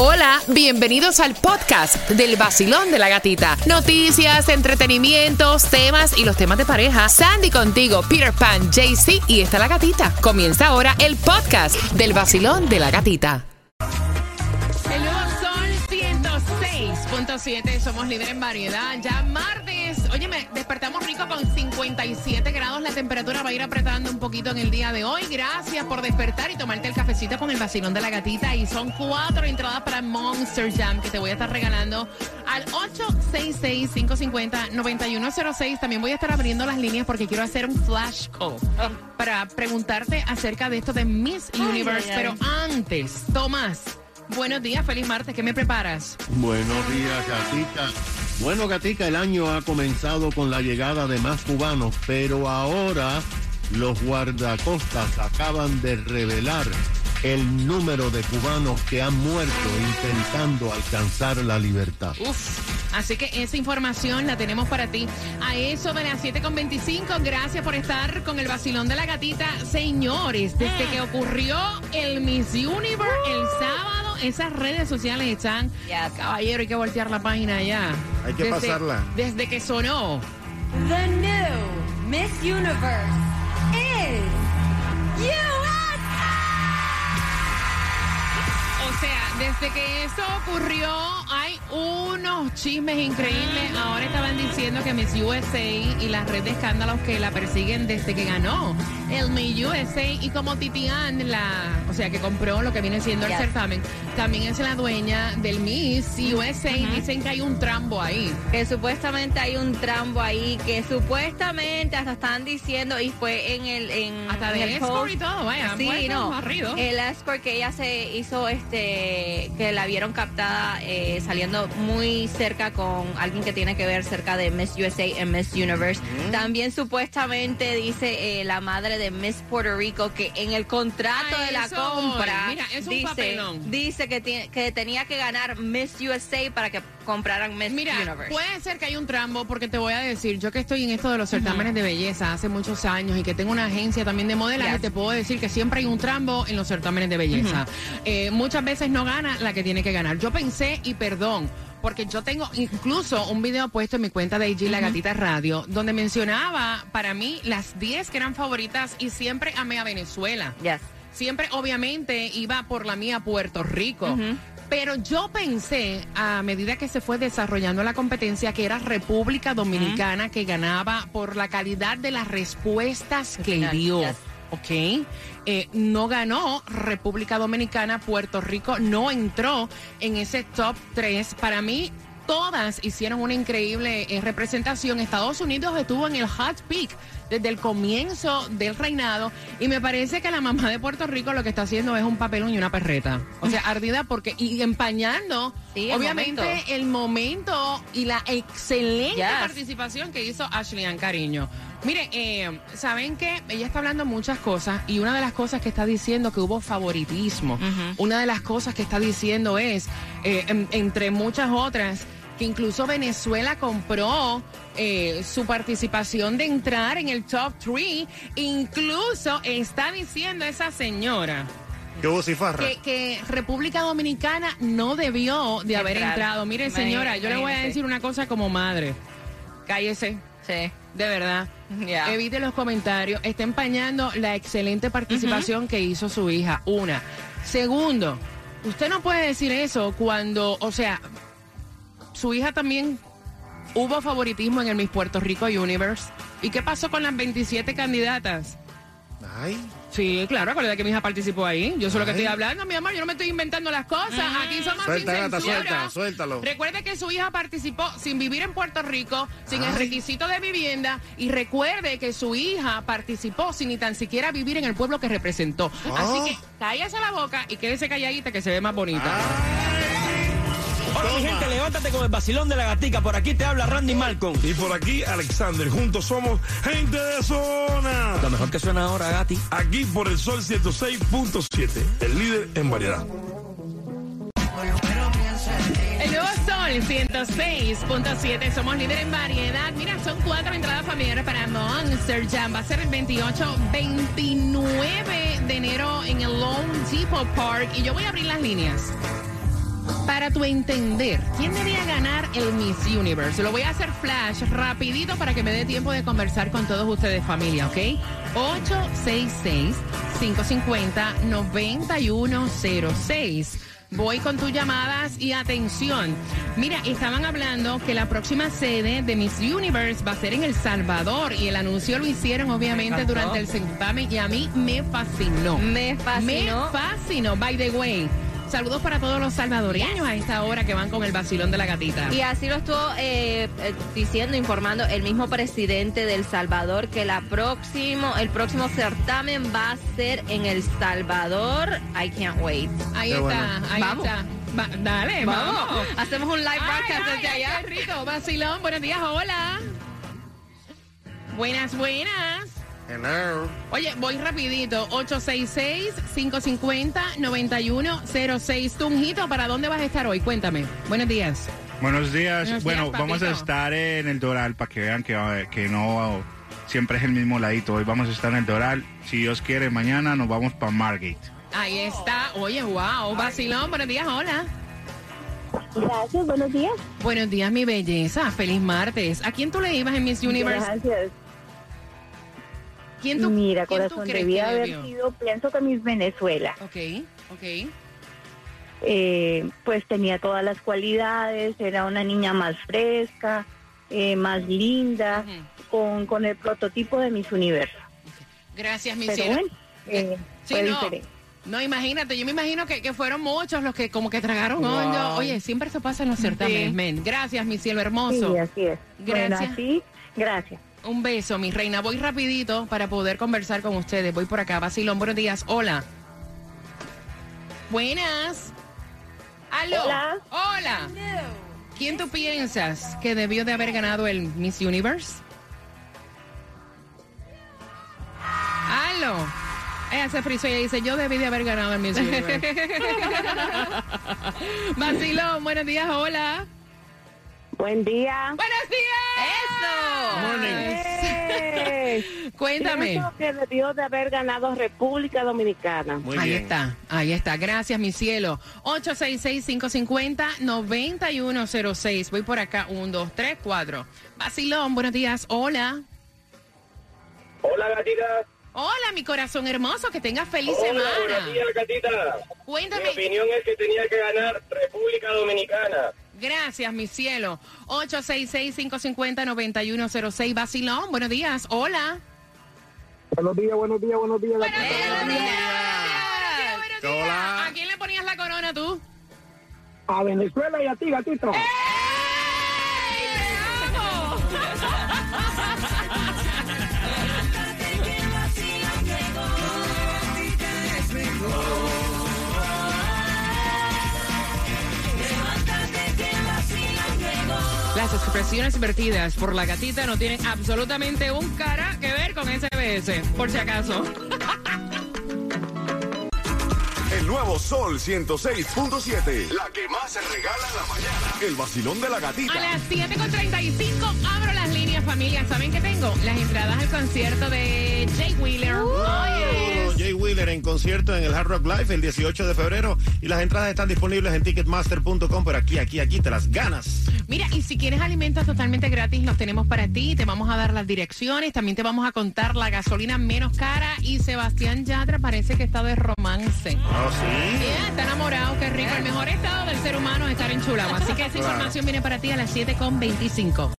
Hola, bienvenidos al podcast del vacilón de la gatita. Noticias, entretenimientos, temas y los temas de pareja. Sandy contigo, Peter Pan, JC y está la gatita. Comienza ahora el podcast del vacilón de la gatita. El nuevo Sol 106.7, somos líderes en variedad. Ya martes, óyeme, despertamos rico con 57 grados. La temperatura va a ir apretando un poquito en el día de hoy. Gracias por despertar y tomarte el cafecito con el vacilón de la gatita. Y son cuatro entradas para Monster Jam que te voy a estar regalando al 866-550-9106. También voy a estar abriendo las líneas porque quiero hacer un flash call para preguntarte acerca de esto de Miss Universe. ay, ay. Pero antes, Tomás. Buenos días, feliz martes. ¿Qué me preparas? Buenos días, Gatica. Bueno, Gatica, el año ha comenzado con la llegada de más cubanos, pero ahora los guardacostas acaban de revelar el número de cubanos que han muerto intentando alcanzar la libertad. Uf. Así que esa información la tenemos para ti. A eso de las 7.25, gracias por estar con el vacilón de la gatita. Señores, desde que ocurrió el Miss Universe el sábado, esas redes sociales están... Yes. Caballero, hay que voltear la página ya. Hay que Desde- pasarla. Desde que sonó. The new Miss Universe desde que eso ocurrió, hay unos chismes increíbles. Ahora estaban diciendo que Miss USA y la red de escándalos que la persiguen desde que ganó el Miss USA y como Titian, la, o sea, que compró lo que viene siendo el Yes. certamen, también es la dueña del Miss USA y dicen que hay un trambo ahí. que supuestamente hay un trambo ahí que supuestamente hasta están diciendo y fue en el en, Hasta en de el escort post. y todo, vaya, sí puestos, no el escort que ella se hizo este que la vieron captada eh, saliendo muy cerca con alguien que tiene que ver cerca de Miss USA en Miss Universe. También supuestamente dice eh, la madre de Miss Puerto Rico que en el contrato de la compra Mira, es un dice que tenía que ganar Miss USA para que compraran Miss Mira, Universe puede ser que hay un trambo porque te voy a decir, yo que estoy en esto de los certámenes de belleza hace muchos años y que tengo una agencia también de modelaje, Yes. te puedo decir que siempre hay un trambo en los certámenes de belleza. Eh, muchas veces no gana la que tiene que ganar. Yo pensé, y perdón, porque yo tengo incluso un video puesto en mi cuenta de IG La Gatita Radio, donde mencionaba para mí las 10 que eran favoritas y siempre amé a Venezuela. Yes. Siempre, obviamente, iba por la mía Puerto Rico. Pero yo pensé, a medida que se fue desarrollando la competencia, que era República Dominicana que ganaba por la calidad de las respuestas que final, dio. yes. ¿Ok? Eh, no ganó República Dominicana, Puerto Rico no entró en ese top 3. Para mí, todas hicieron una increíble eh, representación. Estados Unidos estuvo en el hot peak desde el comienzo del reinado y me parece que la mamá de Puerto Rico lo que está haciendo es un papelón y una perreta. O sea, ardida porque y empañando Sí, el obviamente momento. el momento y la excelente Yes. participación que hizo Ashley Ann Cariño. Mire, eh, ¿saben qué? Ella está hablando muchas cosas y una de las cosas que está diciendo que hubo favoritismo. Una de las cosas que está diciendo es, eh, en- entre muchas otras, que incluso Venezuela compró eh, su participación de entrar en el top 3. Incluso está diciendo esa señora que, que República Dominicana no debió de haber Entrar. entrado. Mire, Imagínate, señora, yo le voy a decir una cosa como madre. Cállese, Sí. de verdad. Evite los comentarios. Está empañando la excelente participación que hizo su hija. Una. Segundo, usted no puede decir eso cuando, o sea, su hija también hubo favoritismo en el Miss Puerto Rico Universe. ¿Y qué pasó con las 27 candidatas? Ay, Sí, claro, acuérdate que mi hija participó ahí. Yo sé lo que Ay. estoy hablando, mi amor. Yo no me estoy inventando las cosas. Aquí somos Suelta, sin gata, censura. suelta, suéltalo. Recuerde que su hija participó sin vivir en Puerto Rico, sin el Ay. requisito de vivienda. Y recuerde que su hija participó sin ni tan siquiera vivir en el pueblo que representó. Ah. Así que cállese la boca y quédese calladita que se ve más bonita. Hola mi gente, levántate con el vacilón de la gatica. Por aquí te habla Randy Malcolm. Y por aquí, Alexander. Juntos somos gente de zona. Lo mejor que suena ahora, Gati. Aquí por el Sol 106.7, el líder en variedad. El nuevo Sol 106.7, somos líder en variedad. Mira, son cuatro entradas familiares para Monster Jam. Va a ser el 28, 29 de enero en el Lone Depot Park. Y yo voy a abrir las líneas. Para tu entender, ¿quién debía ganar el Miss Universe? Lo voy a hacer flash rapidito para que me dé tiempo de conversar con todos ustedes familia, ¿ok? 866-550-9106. Voy con tus llamadas y atención. Mira, estaban hablando que la próxima sede de Miss Universe va a ser en El Salvador y el anuncio lo hicieron obviamente durante el certamen y a mí me fascinó. Me fascinó. Me fascinó. By the way, saludos para todos los salvadoreños a esta hora que van con el vacilón de la gatita. Y así lo estuvo eh, eh, diciendo, informando el mismo presidente del Salvador que la próximo, el próximo certamen va a ser en El Salvador. I can't wait. Ahí Qué está, bueno. ahí Vamos. está. Va- dale, vamos. Vamos. Hacemos un live Ay, broadcast ay, desde ay, allá. qué rico, vacilón. Buenos días, hola. Buenas, buenas. Hello. Oye, voy rapidito. 866-550-9106. Tunjito, ¿para dónde vas a estar hoy? Cuéntame. Buenos días. Buenos días. Buenos bueno, días, vamos a estar en el Doral para que vean que, eh, que no siempre es el mismo ladito. Hoy vamos a estar en el Doral. Si Dios quiere, mañana nos vamos para Margate. Ahí está. Oye, wow. Vacilón, buenos días, hola. Gracias, buenos días. Buenos días, mi belleza. Feliz martes. ¿A quién tú le ibas en Miss Universe? Gracias. ¿Quién tú, Mira, quién corazón, debía haber debió? sido, pienso que Miss Venezuela. Ok, ok. Eh, pues tenía todas las cualidades, era una niña más fresca, eh, más linda, con, con el prototipo de Miss Universo. Gracias, mi Pero cielo. bueno, eh, Sí, fue no. diferente. No, imagínate, yo me imagino que, que fueron muchos los que como que tragaron Wow. hondo. Oye, siempre eso pasa en los certámenes, Sí. men. Gracias, mi cielo hermoso. Sí, así es. Bueno, Gracias. así, gracias. Un beso, mi reina. Voy rapidito para poder conversar con ustedes. Voy por acá. Vacilón, buenos días. Hola. Buenas. Aló. Hola. Hola. ¿Quién tú piensas que debió de haber ganado el Miss Universe? Aló. Ella se frizó y ella dice, yo debí de haber ganado el Miss Universe. Vacilón, buenos días, hola. Buen día. ¡Buenos días! Eh, Cuéntame. pienso que debió de haber ganado República Dominicana. Muy ahí bien. está, ahí está. Gracias, mi cielo. 866-550-9106. Voy por acá. 1, 2, 3, 4. Vacilón, buenos días. Hola. Hola, gatita. Hola, mi corazón hermoso. Que tengas feliz Hola, semana. buenos días, gatita. Mi Cuéntame. opinión es que tenía que ganar República Dominicana. Gracias, mi cielo. 866-550-9106. Vacilón, buenos días. Hola. Buenos días, buenos días, buenos días. Buenos días. Buenos días, buenos días. Hola. ¿A quién le ponías la corona tú? A Venezuela y a ti, gatito. Las expresiones vertidas por la gatita no tienen absolutamente un cara con SBS, por si acaso. El nuevo Sol 106.7. La que más se regala en la mañana. El vacilón de la A gatita. las 7.35 abro las líneas, familia. ¿Saben qué tengo? Las entradas al concierto de Jay Wheeler. Oh, yes. Wheeler en concierto en el Hard Rock Live el 18 de febrero y las entradas están disponibles en ticketmaster.com, pero aquí, aquí, aquí te las ganas. Mira, y si quieres alimentos totalmente gratis, los tenemos para ti. Te vamos a dar las direcciones, también te vamos a contar la gasolina menos cara. Y Sebastián Yatra parece que está de romance. Oh, sí. Yeah, está enamorado, qué rico. El mejor estado del ser humano es estar enchulado. Así que esa información viene para ti a las 7.25.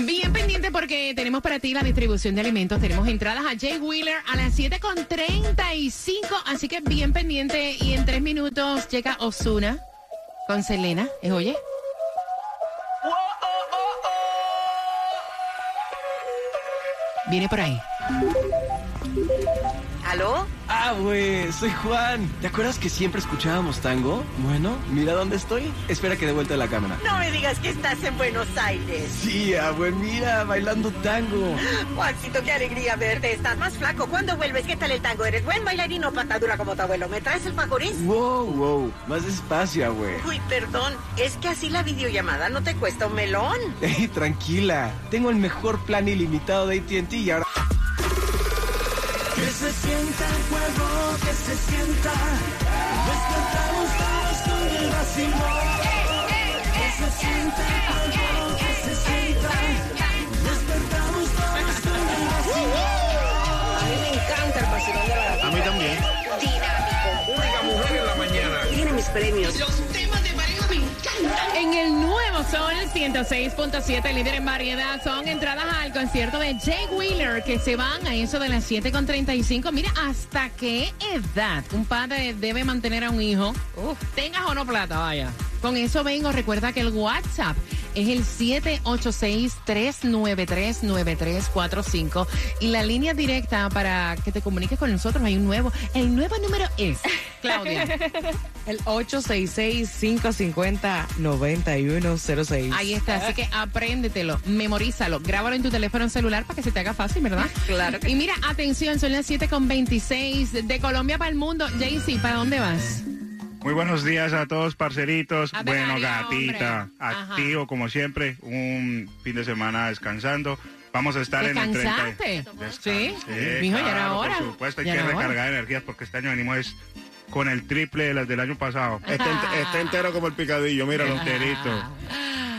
Bien pendiente porque tenemos para ti la distribución de alimentos. Tenemos entradas a Jay Wheeler a las 7.35. Así que bien pendiente. Y en tres minutos llega Osuna con Selena. ¿Es oye? Viene por ahí. ¿Aló? Ah, güey, soy Juan. ¿Te acuerdas que siempre escuchábamos tango? Bueno, mira dónde estoy. Espera que de vuelta la cámara. No me digas que estás en Buenos Aires. Sí, ah, güey, mira, bailando tango. Juancito, qué alegría verte. Estás más flaco. ¿Cuándo vuelves? ¿Qué tal el tango? ¿Eres buen bailarino o patadura como tu abuelo? ¿Me traes el fajorín? Wow, wow, más despacio, güey. Uy, perdón. Es que así la videollamada no te cuesta un melón. Ey, tranquila. Tengo el mejor plan ilimitado de AT&T y ahora... Que se sienta el fuego, que se sienta. Pues Despertamos todos con el vacío. Que se sienta el fuego, que se sienta. Pues Despertamos todos con el vacío. A mí me encanta el vacilón de la A mí también. Dinámico. Única mujer en la mañana. Tiene mis premios. En el nuevo Sol 106.7, líder en variedad, son entradas al concierto de Jay Wheeler que se van a eso de las 7.35. Mira, ¿hasta qué edad un padre debe mantener a un hijo? Uf, tengas o no plata, vaya. Con eso vengo, recuerda que el WhatsApp es el 786-393-9345 y la línea directa para que te comuniques con nosotros hay un nuevo. El nuevo número es, Claudia. El 866-550-9106. Ahí está, así que apréndetelo, memorízalo, grábalo en tu teléfono celular para que se te haga fácil, ¿verdad? Claro que Y mira, atención, son las 7 con 26 de Colombia para el mundo. Jaycee, ¿para dónde vas? Muy buenos días a todos, parceritos. A bueno, dejarla, gatita, hombre. Ajá. activo como siempre, un fin de semana descansando. Vamos a estar en el 30. ¿Descansaste? Sí, mijo, ya era claro, hora. Por supuesto, hay Ya que era hora. recargar energías porque este año venimos es con el triple de las del año pasado. Está, ent- está entero como el picadillo, míralo. Enterito.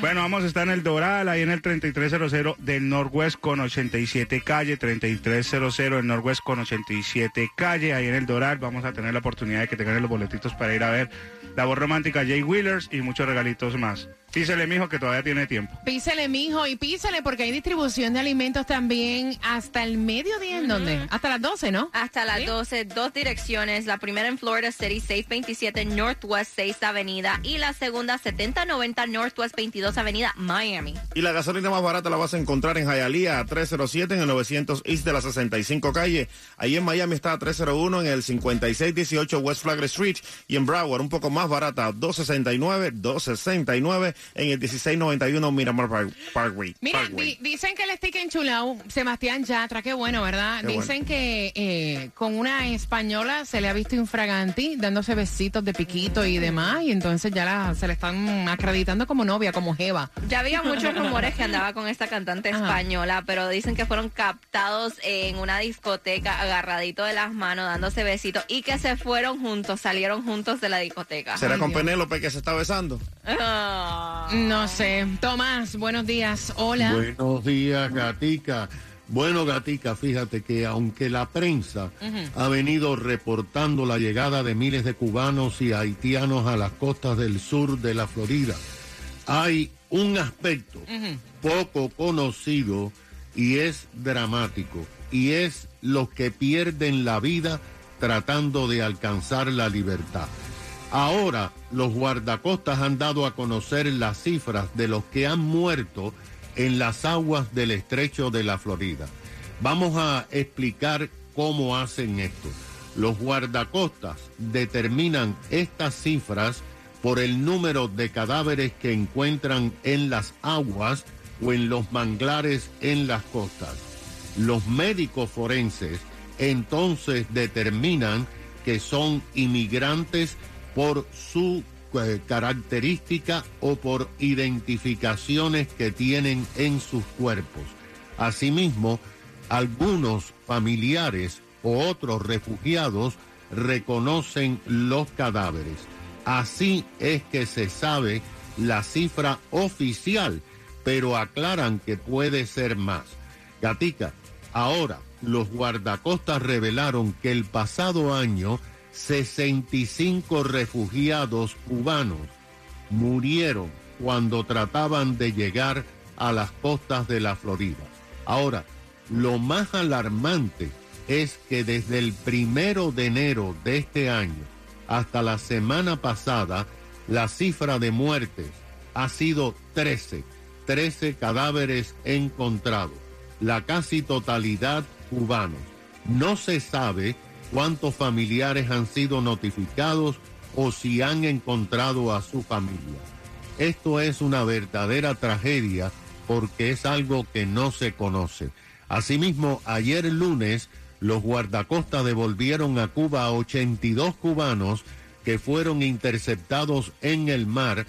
Bueno, vamos a estar en el Doral, ahí en el 3300 del Northwest con 87 calle, 3300 del Northwest con 87 calle, ahí en el Doral. Vamos a tener la oportunidad de que tengan los boletitos para ir a ver la voz romántica Jay Wheelers y muchos regalitos más. Písele, mijo, que todavía tiene tiempo. Písele, mijo, y písele porque hay distribución de alimentos también hasta el mediodía, ¿en dónde? Hasta las 12, ¿no? Hasta las ¿Sí? 12, dos direcciones. La primera en Florida City, 627 Northwest 6 Avenida. Y la segunda, 7090 Northwest 22 Avenida, Miami. Y la gasolina más barata la vas a encontrar en Hialeah a 307 en el 900 East de la 65 calle. Ahí en Miami está a 301 en el 5618 West Flagler Street. Y en Broward un poco más barata, 269, 269 en el 1691 Miramar Park- Parkway. Mira, Parkway. di- dicen que el stick enchulado, Sebastián Yatra, qué bueno, ¿verdad? Qué dicen que eh, con una española se le ha visto infraganti, dándose besitos de piquito y demás, y entonces ya la- se le están acreditando como novia, como jeva. Ya había muchos rumores que andaba con esta cantante Ajá. española, pero dicen que fueron captados en una discoteca agarradito de las manos, dándose besitos y que se fueron juntos, salieron juntos de la discoteca. ¿Será Ay, con Dios. Penélope que se está besando? Ah. No sé. Tomás, buenos días. Hola. Buenos días, Gatica. Bueno, Gatica, fíjate que aunque la prensa ha venido reportando la llegada de miles de cubanos y haitianos a las costas del sur de la Florida, hay un aspecto poco conocido y es dramático, y es los que pierden la vida tratando de alcanzar la libertad. Ahora los guardacostas han dado a conocer las cifras de los que han muerto en las aguas del estrecho de la Florida. Vamos a explicar cómo hacen esto. Los guardacostas determinan estas cifras por el número de cadáveres que encuentran en las aguas o en los manglares en las costas. Los médicos forenses entonces determinan que son inmigrantes por su eh, característica o por identificaciones que tienen en sus cuerpos. Asimismo, algunos familiares o otros refugiados reconocen los cadáveres. Así es que se sabe la cifra oficial, pero aclaran que puede ser más. Gatica, ahora los guardacostas revelaron que el pasado año 65 refugiados cubanos murieron cuando trataban de llegar a las costas de la Florida. Ahora, lo más alarmante es que desde el primero de enero de este año hasta la semana pasada, la cifra de muertes ha sido 13, 13 cadáveres encontrados, la casi totalidad cubanos. No se sabe cuántos familiares han sido notificados o si han encontrado a su familia. Esto es una verdadera tragedia porque es algo que no se conoce. Asimismo, ayer lunes, los guardacostas devolvieron a Cuba a 82 cubanos que fueron interceptados en el mar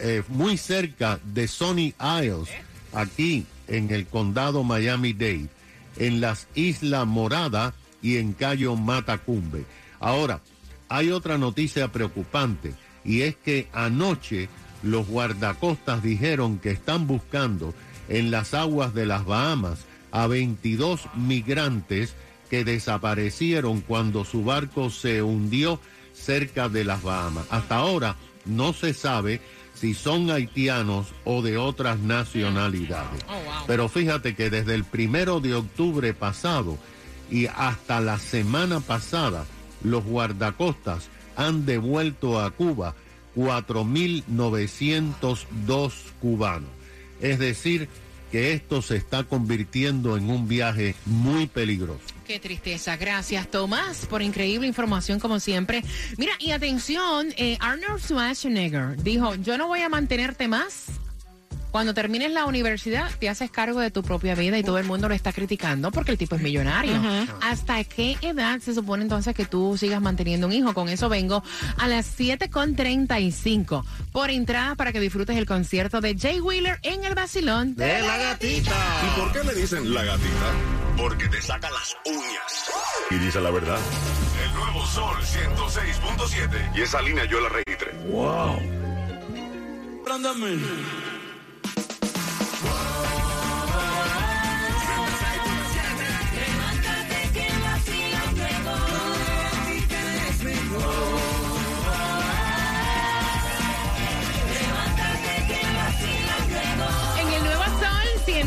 eh, muy cerca de Sony Isles, aquí en el condado Miami-Dade, en las Islas Morada y en Cayo Matacumbe. Ahora, hay otra noticia preocupante y es que anoche los guardacostas dijeron que están buscando en las aguas de las Bahamas a 22 migrantes que desaparecieron cuando su barco se hundió cerca de las Bahamas. Hasta ahora no se sabe si son haitianos o de otras nacionalidades. Pero fíjate que desde el primero de octubre pasado y hasta la semana pasada, los guardacostas han devuelto a Cuba 4.902 cubanos. Es decir, que esto se está convirtiendo en un viaje muy peligroso. Qué tristeza. Gracias, Tomás, por increíble información como siempre. Mira, y atención, eh, Arnold Schwarzenegger dijo, yo no voy a mantenerte más. Cuando termines la universidad, te haces cargo de tu propia vida y todo el mundo lo está criticando porque el tipo es millonario. ¿Hasta qué edad se supone entonces que tú sigas manteniendo un hijo? Con eso vengo a las 7.35 por entrada para que disfrutes el concierto de Jay Wheeler en el Basilón De la gatita. ¿Y por qué le dicen la gatita? Porque te saca las uñas. Y dice la verdad. El nuevo Sol 106.7. Y esa línea yo la registré. Wow. En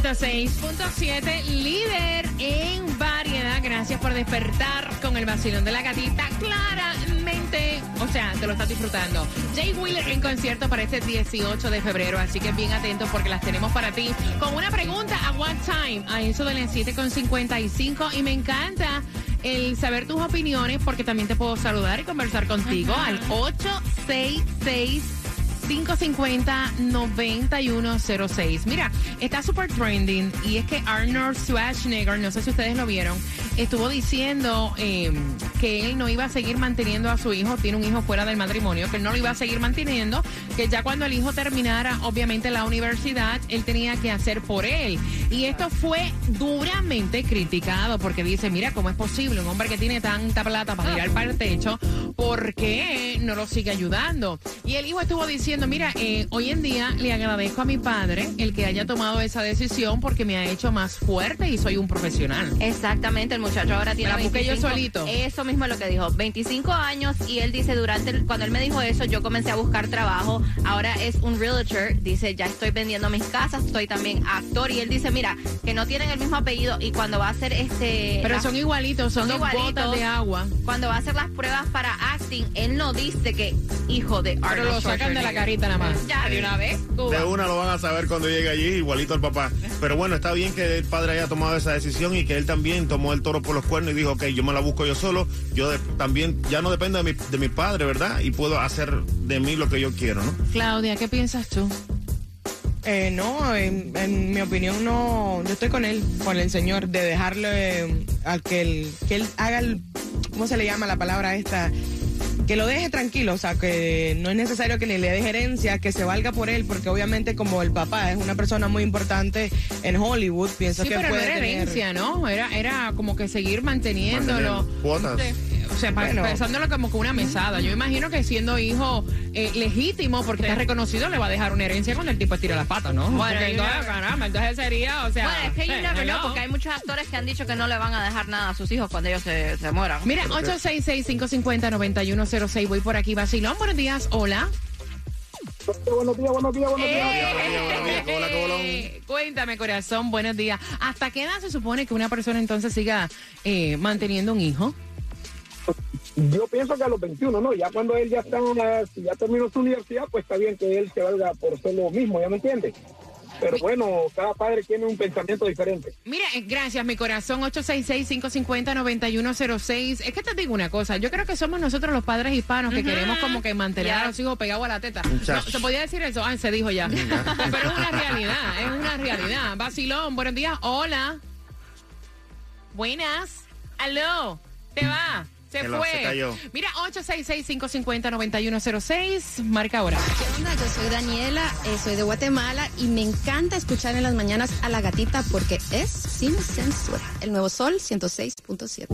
106.7, líder en variedad. Gracias por despertar con el vacilón de la gatita. Claramente, o sea, te lo estás disfrutando. Jay Wheeler en concierto para este 18 de febrero, así que bien atentos porque las tenemos para ti. Con una pregunta a One Time, a eso de las 7.55. Y me encanta el saber tus opiniones porque también te puedo saludar y conversar contigo al 866. 550-9106. Mira, está super trending y es que Arnold Schwarzenegger, no sé si ustedes lo vieron, estuvo diciendo eh, que él no iba a seguir manteniendo a su hijo, tiene un hijo fuera del matrimonio, que él no lo iba a seguir manteniendo, que ya cuando el hijo terminara, obviamente, la universidad, él tenía que hacer por él. Y esto fue duramente criticado porque dice, mira, ¿cómo es posible un hombre que tiene tanta plata para tirar para el techo? ¿Por qué no lo sigue ayudando? Y el hijo estuvo diciendo, mira, eh, hoy en día le agradezco a mi padre el que haya tomado esa decisión porque me ha hecho más fuerte y soy un profesional. Exactamente, el muchacho ahora tiene Me la busqué yo 25 solito. Eso mismo es lo que dijo, 25 años y él dice durante el- cuando él me dijo eso yo comencé a buscar trabajo. Ahora es un realtor, dice ya estoy vendiendo mis casas, soy también actor y él dice mira que no tienen el mismo apellido y cuando va a hacer este Pero las- son igualitos, son, dos botas de agua. Cuando va a hacer las pruebas para acting, él no dice que hijo de Arnold Pero lo sacan de la carita nada más. Ya de una vez. De una lo van a saber cuando llegue allí, igualito al papá. Pero bueno, está bien que el padre haya tomado esa decisión y que él también tomó el toro por los cuernos y dijo, ok, yo me la busco yo solo, yo de- también ya no dependo de mi, de mi padre, ¿verdad? Y puedo hacer de mí lo que yo quiero, ¿no? Claudia, ¿qué piensas tú? Eh, no, en, en mi opinión no, yo estoy con él, con el señor, de dejarle eh, a que él, que él haga el, ¿cómo se le llama la palabra esta? Que lo deje tranquilo, o sea, que no es necesario que ni le deje herencia, que se valga por él, porque obviamente como el papá es una persona muy importante en Hollywood, pienso Sí, que pero no puede era tener... herencia, ¿no? Era, era como que seguir manteniéndolo. O sea, Bueno. pensándolo como que una mesada. Yo imagino que siendo hijo eh, legítimo, porque está reconocido, le va a dejar una herencia cuando el tipo estira las patas, ¿no? Bueno, entonces, caramba, entonces sería, o sea... Bueno, es que you eh, never know, porque hay muchos actores que han dicho que no le van a dejar nada a sus hijos cuando ellos se, se mueran. Mira, 866-550-9106, voy por aquí, Basilón, buenos días, hola. Buenos días, buenos días, buenos días. Eh, Cuéntame, corazón, buenos días. ¿Hasta qué edad se supone que una persona entonces siga eh, manteniendo un hijo? Yo pienso que a los 21, ¿no? Ya cuando él ya está, en la- si ya terminó su universidad, pues está bien que él se valga por ser lo mismo, ¿ya me entiendes? Pero bueno, cada padre tiene un pensamiento diferente. Mira, eh, gracias, mi corazón, 866-550-9106. Es que te digo una cosa, yo creo que somos nosotros los padres hispanos que queremos como que mantener a los hijos pegados a la teta. No. ¿Se podía decir eso? Ah, se dijo ya. Pero es una realidad, es una realidad. Basilón, buenos días, hola. Buenas. Aló, ¿te va? Se Se lo- fue. se cayó. Mira, 866-550-9106. Marca ahora. ¿Qué onda? Yo soy Daniela, eh, soy de Guatemala y me encanta escuchar en las mañanas a la gatita porque es sin censura. El nuevo sol 106.7.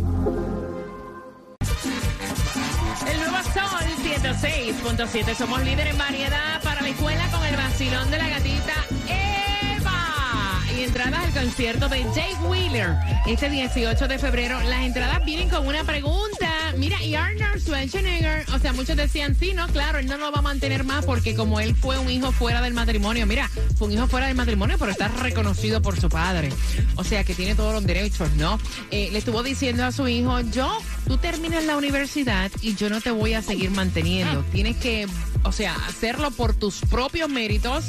El nuevo Sol 106.7. Somos líder en variedad para la escuela con el vacilón de la gatita Eva. Y entradas al concierto de Jake Wheeler este 18 de febrero. Las entradas vienen con una pregunta. Mira, y Arnold Schwarzenegger, o sea, muchos decían, sí, no, claro, él no lo va a mantener más porque como él fue un hijo fuera del matrimonio, mira, fue un hijo fuera del matrimonio, pero está reconocido por su padre. O sea, que tiene todos los derechos, ¿no? Eh, le estuvo diciendo a su hijo, yo, tú terminas la universidad y yo no te voy a seguir manteniendo. Tienes que, o sea, hacerlo por tus propios méritos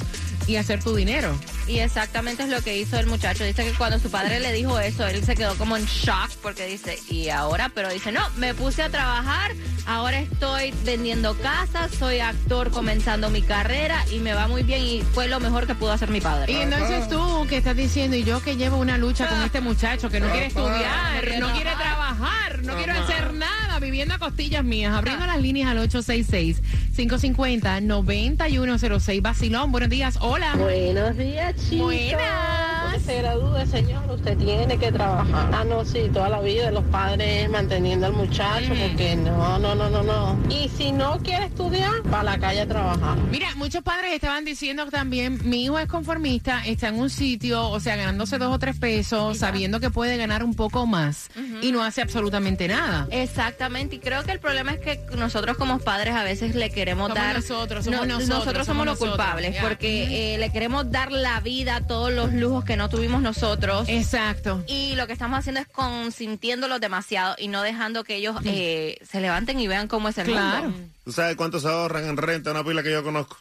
y hacer tu dinero. Y exactamente es lo que hizo el muchacho. Dice que cuando su padre le dijo eso, él se quedó como en shock porque dice, ¿y ahora? Pero dice, no, me puse a trabajar, ahora estoy vendiendo casas, soy actor comenzando mi carrera y me va muy bien y fue lo mejor que pudo hacer mi padre. Y entonces tú que estás diciendo, y yo que llevo una lucha con este muchacho que no quiere estudiar, no quiere trabajar, no quiero hacer nada, viviendo a costillas mías, abriendo las líneas al 866-550-9106. Basilón, buenos días, hola. Buenos días, chicos. Buenas. Se gradúe, señor, usted tiene que trabajar. Ah, no, sí, toda la vida los padres manteniendo al muchacho, porque no, no, no, no, no. Y si no quiere estudiar, va a la calle a trabajar. Mira, muchos padres estaban diciendo también, mi hijo es conformista, está en un sitio, o sea, ganándose dos o tres pesos, sabiendo que puede ganar un poco más y no hace absolutamente nada. Exactamente, y creo que el problema es que nosotros como padres a veces le queremos Somos dar... nosotros, somos No, nosotros, somos, somos los nosotros, culpables, porque eh, le queremos dar la vida, todos los lujos que no tuvimos nosotros. Exacto. Y lo que estamos haciendo es consintiéndolos demasiado y no dejando que ellos eh, se levanten y vean cómo es el Claro. mundo. ¿Tú sabes cuánto se ahorran en renta una pila que yo conozco?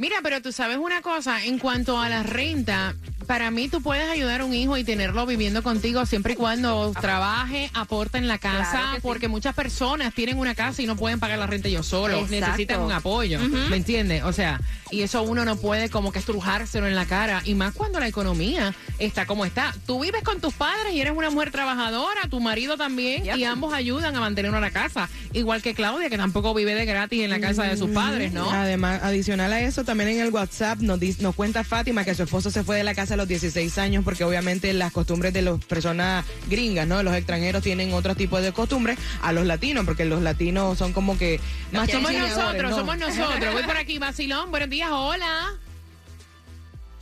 Mira, pero tú sabes una cosa, en cuanto a la renta, para mí tú puedes ayudar a un hijo y tenerlo viviendo contigo siempre y cuando trabaje, aporte en la casa, Claro que sí. porque muchas personas tienen una casa y no pueden pagar la renta ellos solos, Exacto. necesitan un apoyo. ¿me entiendes? O sea, y eso uno no puede como que estrujárselo en la cara, y más cuando la economía está como está. Tú vives con tus padres y eres una mujer trabajadora, tu marido también, y ambos ayudan a mantener una casa, igual que Claudia, que tampoco vive de gratis en la casa de sus padres, ¿no? Además, adicional a eso, también en el WhatsApp nos, dis- nos cuenta Fátima que su esposo se fue de la casa a los 16 años porque obviamente las costumbres de las personas gringas, ¿no? Los extranjeros tienen otro tipo de costumbres a los latinos, porque los latinos son como que más somos nosotros, ¿no? somos nosotros. Voy por aquí, Basilón. Buenos días, hola.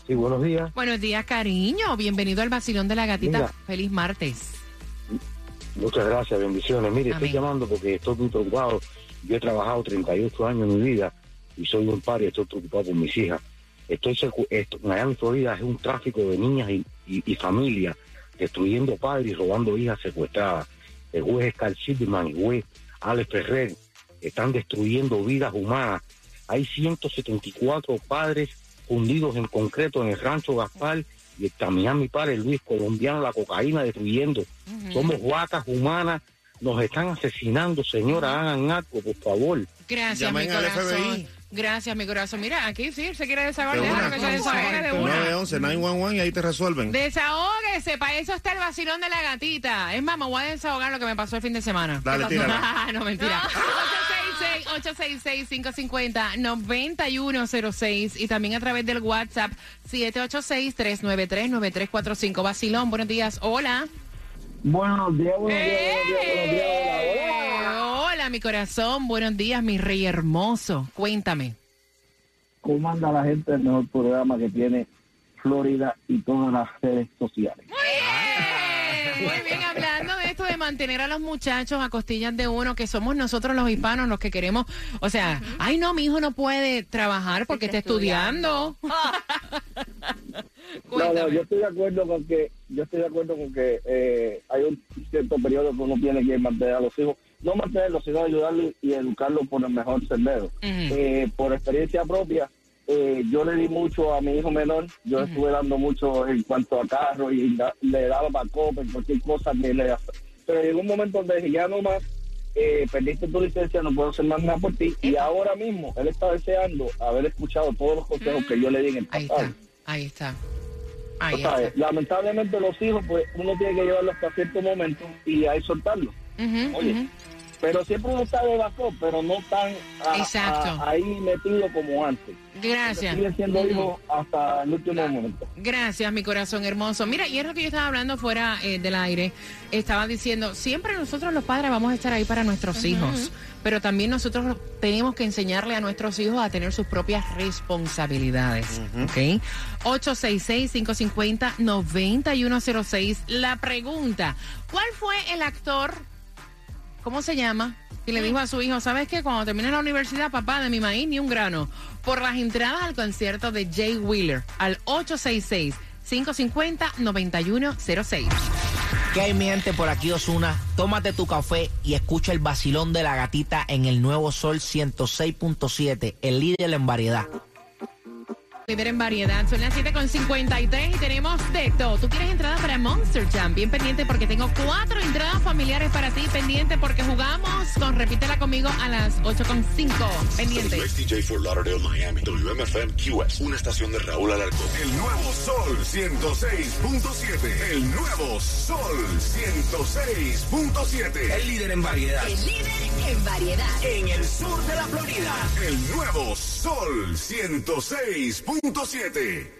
Sí, buenos días. Buenos días, cariño. Bienvenido al Basilón de la Gatita. Feliz martes. Muchas gracias, bendiciones. Mire, estoy llamando porque estoy muy preocupado. Yo he trabajado 38 años en mi vida y soy un padre y estoy preocupado por mis hijas. Estoy secu- esto, Miami, Florida es un tráfico de niñas y, y, y familias, destruyendo padres y robando hijas secuestradas. El juez Carl Silverman y el juez Alex Ferrer están destruyendo vidas humanas. Hay 174 padres hundidos en concreto en el rancho Gaspar y está Miami Padre Luis colombiano, la cocaína destruyendo. Somos vacas humanas, nos están asesinando, señora, hagan algo, por favor. Gracias, Llamen mi al. FBI. Gracias, mi corazón. Mira, aquí sí, se quiere desahogar. De Déjalo que se desahogue de una. 911, 911 y ahí te resuelven. Desahógese, para eso está el vacilón de la gatita. Es más, me voy a desahogar lo que me pasó el fin de semana. Dale, tírala. no, mentira. 866-866-550-9106 y también a través del WhatsApp 786-393-9345. Vacilón, buenos días. Hola. Buenos días, buenos días, buenos días, buenos días. Hola, mi corazón. Buenos días, mi rey hermoso. Cuéntame. ¿Cómo anda la gente del mejor programa que tiene Florida y todas las redes sociales? Muy bien, hablando de esto de mantener a los muchachos a costillas de uno, que somos nosotros los hispanos los que queremos, o sea, ay no, mi hijo no puede trabajar porque está estudiando. No, no, yo estoy de acuerdo con que, yo estoy de acuerdo con que eh, hay un cierto periodo que uno tiene que mantener a los hijos, no mantenerlos, sino ayudarlos y educarlos por el mejor sendero. Eh, por experiencia propia, eh, yo le di mucho a mi hijo menor, yo estuve dando mucho en cuanto a carro y da- le daba para copa, cualquier cosa que le Pero llegó un momento donde dije, ya no más, eh, perdiste tu licencia, no puedo hacer más nada por ti. Y ahora mismo, él está deseando haber escuchado todos los consejos que yo le di en el pasado. Ahí está. O Ahí sea, está. lamentablemente los hijos, pues uno tiene que llevarlos hasta cierto momento y ahí soltarlos. Oye, pero siempre uno está de backup, pero no tan a- Exacto. a- ahí metido como antes. Gracias. Siguen siendo Ujú. hijos hasta el último momento. Gracias, mi corazón hermoso. Mira, y es lo que yo estaba hablando fuera eh, del aire. Estaba diciendo, siempre nosotros los padres vamos a estar ahí para nuestros hijos, pero también nosotros tenemos que enseñarle a nuestros hijos a tener sus propias responsabilidades. ¿Ok? 866-550-9106. La pregunta, ¿cuál fue el actor ¿cómo se llama? Y le dijo a su hijo, ¿sabes qué? Cuando termine la universidad, papá, de mi maíz ni un grano. Por las entradas al concierto de Jay Wheeler al 866-550-9106. ¿Qué hay, mi gente? Por aquí, Osuna. Tómate tu café y escucha el vacilón de la gatita en el nuevo Sol 106.7, el líder en variedad. Líder en variedad, son las 7.53 y tenemos de todo. ¿Tú quieres entrada para Monster Jam? Bien pendiente porque tengo cuatro entradas familiares para ti. Pendiente porque jugamos con Repítela conmigo a las 8.5. Pendiente. DJ for Lauderdale, Miami. WMFM QS. Una estación de Raúl Alarcón. El nuevo Sol 106.7. El nuevo Sol 106.7. El líder en variedad. El líder en variedad. En el sur de la Florida. El nuevo Sol 106.7. ¡Punto siete!